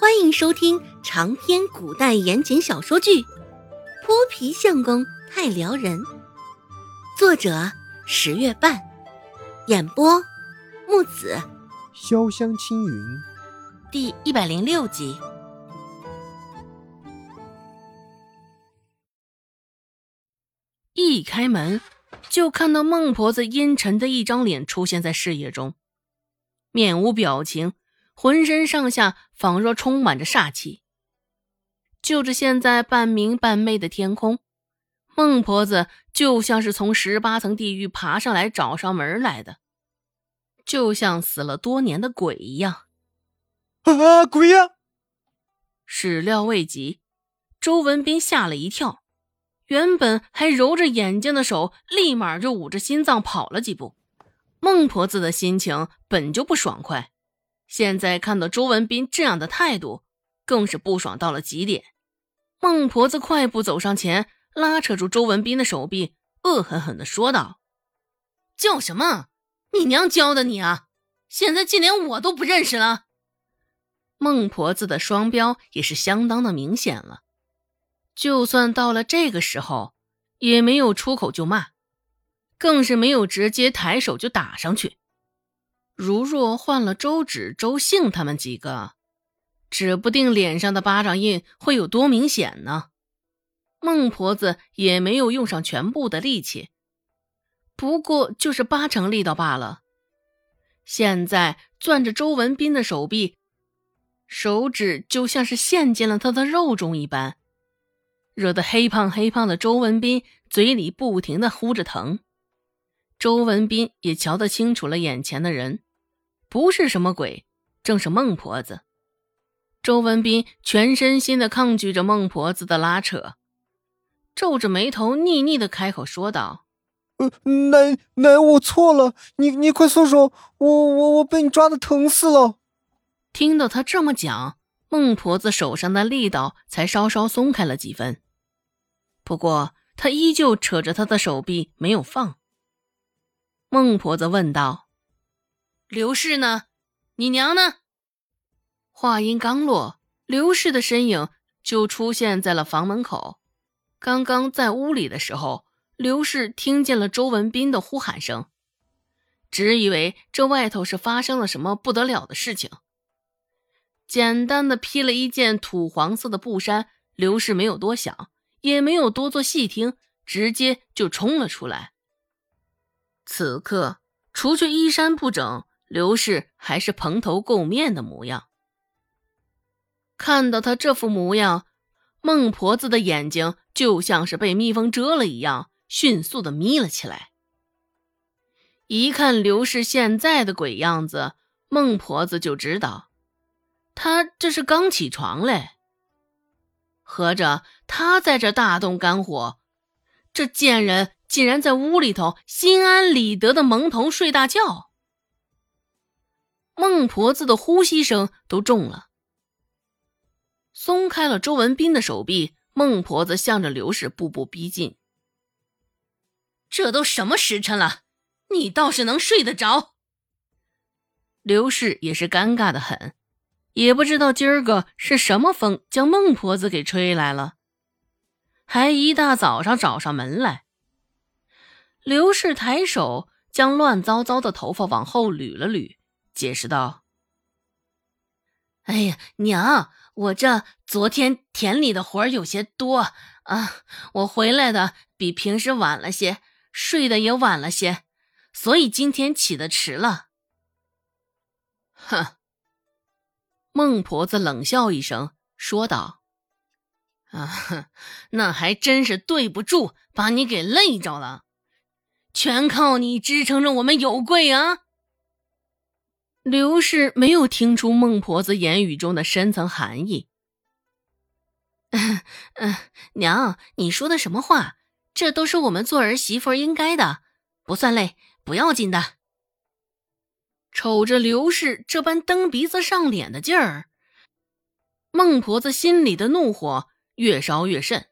欢迎收听长篇古代言情小说剧《泼皮相公太撩人》，作者十月半，演播木子潇湘青云，第一百零六集。一开门，就看到孟婆子阴沉的一张脸出现在视野中，面无表情。浑身上下仿若充满着煞气。就着现在半明半昧的天空，孟婆子就像是从十八层地狱爬上来找上门来的，就像死了多年的鬼一样。啊，鬼呀！始料未及，周文斌吓了一跳，原本还揉着眼睛的手立马就捂着心脏跑了几步。孟婆子的心情本就不爽快。现在看到周文斌这样的态度，更是不爽到了极点。孟婆子快步走上前，拉扯住周文斌的手臂，恶狠狠地说道：“叫什么？你娘教的你啊！现在竟连我都不认识了。”孟婆子的双标也是相当的明显了，就算到了这个时候，也没有出口就骂，更是没有直接抬手就打上去。如若换了周芷、周兴他们几个，指不定脸上的巴掌印会有多明显呢。孟婆子也没有用上全部的力气，不过就是八成力道罢了。现在攥着周文斌的手臂，手指就像是陷进了他的肉中一般，惹得黑胖黑胖的周文斌嘴里不停的呼着疼。周文斌也瞧得清楚了眼前的人。不是什么鬼，正是孟婆子。周文斌全身心的抗拒着孟婆子的拉扯，皱着眉头，腻腻的开口说道：“呃，奶奶，我错了，你你快松手，我我我被你抓的疼死了。”听到他这么讲，孟婆子手上的力道才稍稍松开了几分，不过他依旧扯着他的手臂没有放。孟婆子问道。刘氏呢？你娘呢？话音刚落，刘氏的身影就出现在了房门口。刚刚在屋里的时候，刘氏听见了周文斌的呼喊声，只以为这外头是发生了什么不得了的事情。简单的披了一件土黄色的布衫，刘氏没有多想，也没有多做细听，直接就冲了出来。此刻，除去衣衫不整。刘氏还是蓬头垢面的模样。看到他这副模样，孟婆子的眼睛就像是被蜜蜂蛰了一样，迅速的眯了起来。一看刘氏现在的鬼样子，孟婆子就知道，他这是刚起床嘞。合着他在这大动肝火，这贱人竟然在屋里头心安理得的蒙头睡大觉。孟婆子的呼吸声都重了，松开了周文斌的手臂。孟婆子向着刘氏步步逼近。这都什么时辰了，你倒是能睡得着？刘氏也是尴尬的很，也不知道今儿个是什么风将孟婆子给吹来了，还一大早上找上门来。刘氏抬手将乱糟糟的头发往后捋了捋。解释道：“哎呀，娘，我这昨天田里的活儿有些多啊，我回来的比平时晚了些，睡得也晚了些，所以今天起得迟了。”哼，孟婆子冷笑一声说道：“啊，那还真是对不住，把你给累着了，全靠你支撑着我们有贵啊。”刘氏没有听出孟婆子言语中的深层含义。嗯，娘，你说的什么话？这都是我们做儿媳妇应该的，不算累，不要紧的。瞅着刘氏这般蹬鼻子上脸的劲儿，孟婆子心里的怒火越烧越甚。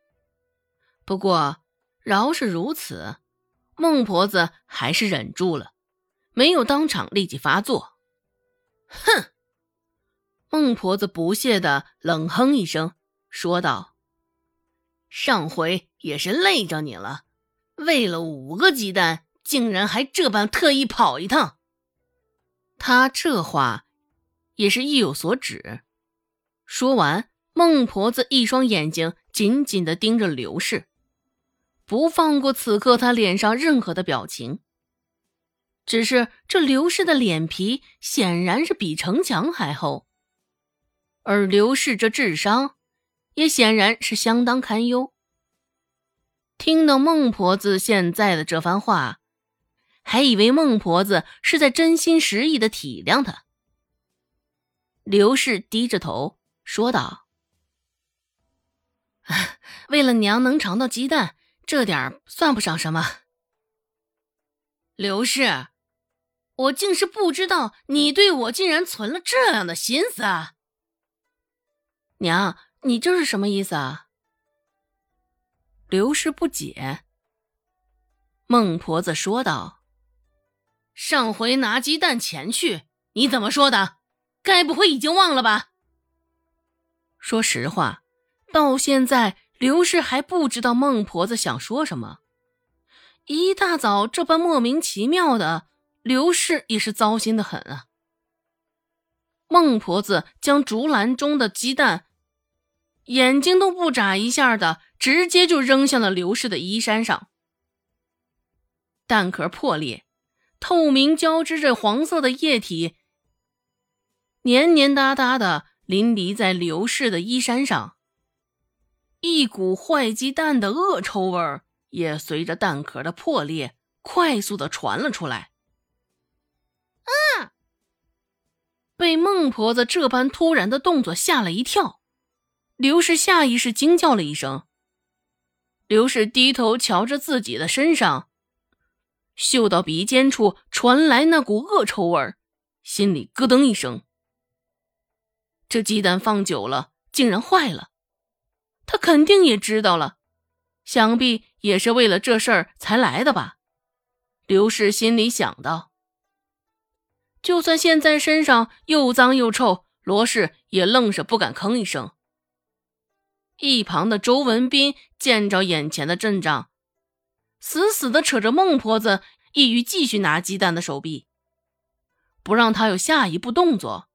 不过，饶是如此，孟婆子还是忍住了，没有当场立即发作。哼！孟婆子不屑的冷哼一声，说道：“上回也是累着你了，为了五个鸡蛋，竟然还这般特意跑一趟。”他这话也是意有所指。说完，孟婆子一双眼睛紧紧的盯着刘氏，不放过此刻他脸上任何的表情。只是这刘氏的脸皮显然是比城墙还厚。而刘氏这智商，也显然是相当堪忧。听到孟婆子现在的这番话，还以为孟婆子是在真心实意的体谅他。刘氏低着头说道：“为了娘能尝到鸡蛋，这点算不上什么。”刘氏，我竟是不知道你对我竟然存了这样的心思啊！娘，你这是什么意思啊？刘氏不解。孟婆子说道：“上回拿鸡蛋钱去，你怎么说的？该不会已经忘了吧？”说实话，到现在刘氏还不知道孟婆子想说什么。一大早这般莫名其妙的，刘氏也是糟心的很啊。孟婆子将竹篮中的鸡蛋。眼睛都不眨一下的，直接就扔向了刘氏的衣衫上。蛋壳破裂，透明交织着黄色的液体，黏黏哒哒的淋漓在刘氏的衣衫上。一股坏鸡蛋的恶臭味儿也随着蛋壳的破裂快速的传了出来。啊！被孟婆子这般突然的动作吓了一跳。刘氏下意识惊叫了一声。刘氏低头瞧着自己的身上，嗅到鼻尖处传来那股恶臭味儿，心里咯噔一声。这鸡蛋放久了，竟然坏了。他肯定也知道了，想必也是为了这事儿才来的吧？刘氏心里想到。就算现在身上又脏又臭，罗氏也愣是不敢吭一声。一旁的周文斌见着眼前的阵仗，死死的扯着孟婆子，意欲继续拿鸡蛋的手臂，不让他有下一步动作。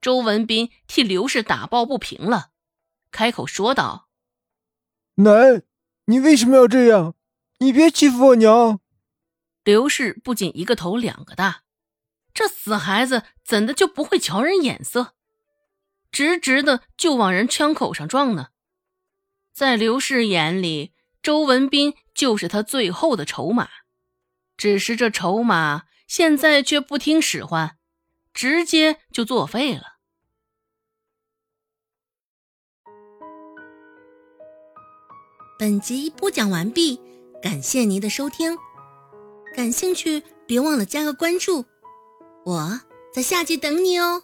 周文斌替刘氏打抱不平了，开口说道：“奶，你为什么要这样？你别欺负我娘！”刘氏不仅一个头两个大，这死孩子怎的就不会瞧人眼色，直直的就往人枪口上撞呢？在刘氏眼里，周文斌就是他最后的筹码。只是这筹码现在却不听使唤，直接就作废了。本集播讲完毕，感谢您的收听。感兴趣，别忘了加个关注，我在下集等你哦。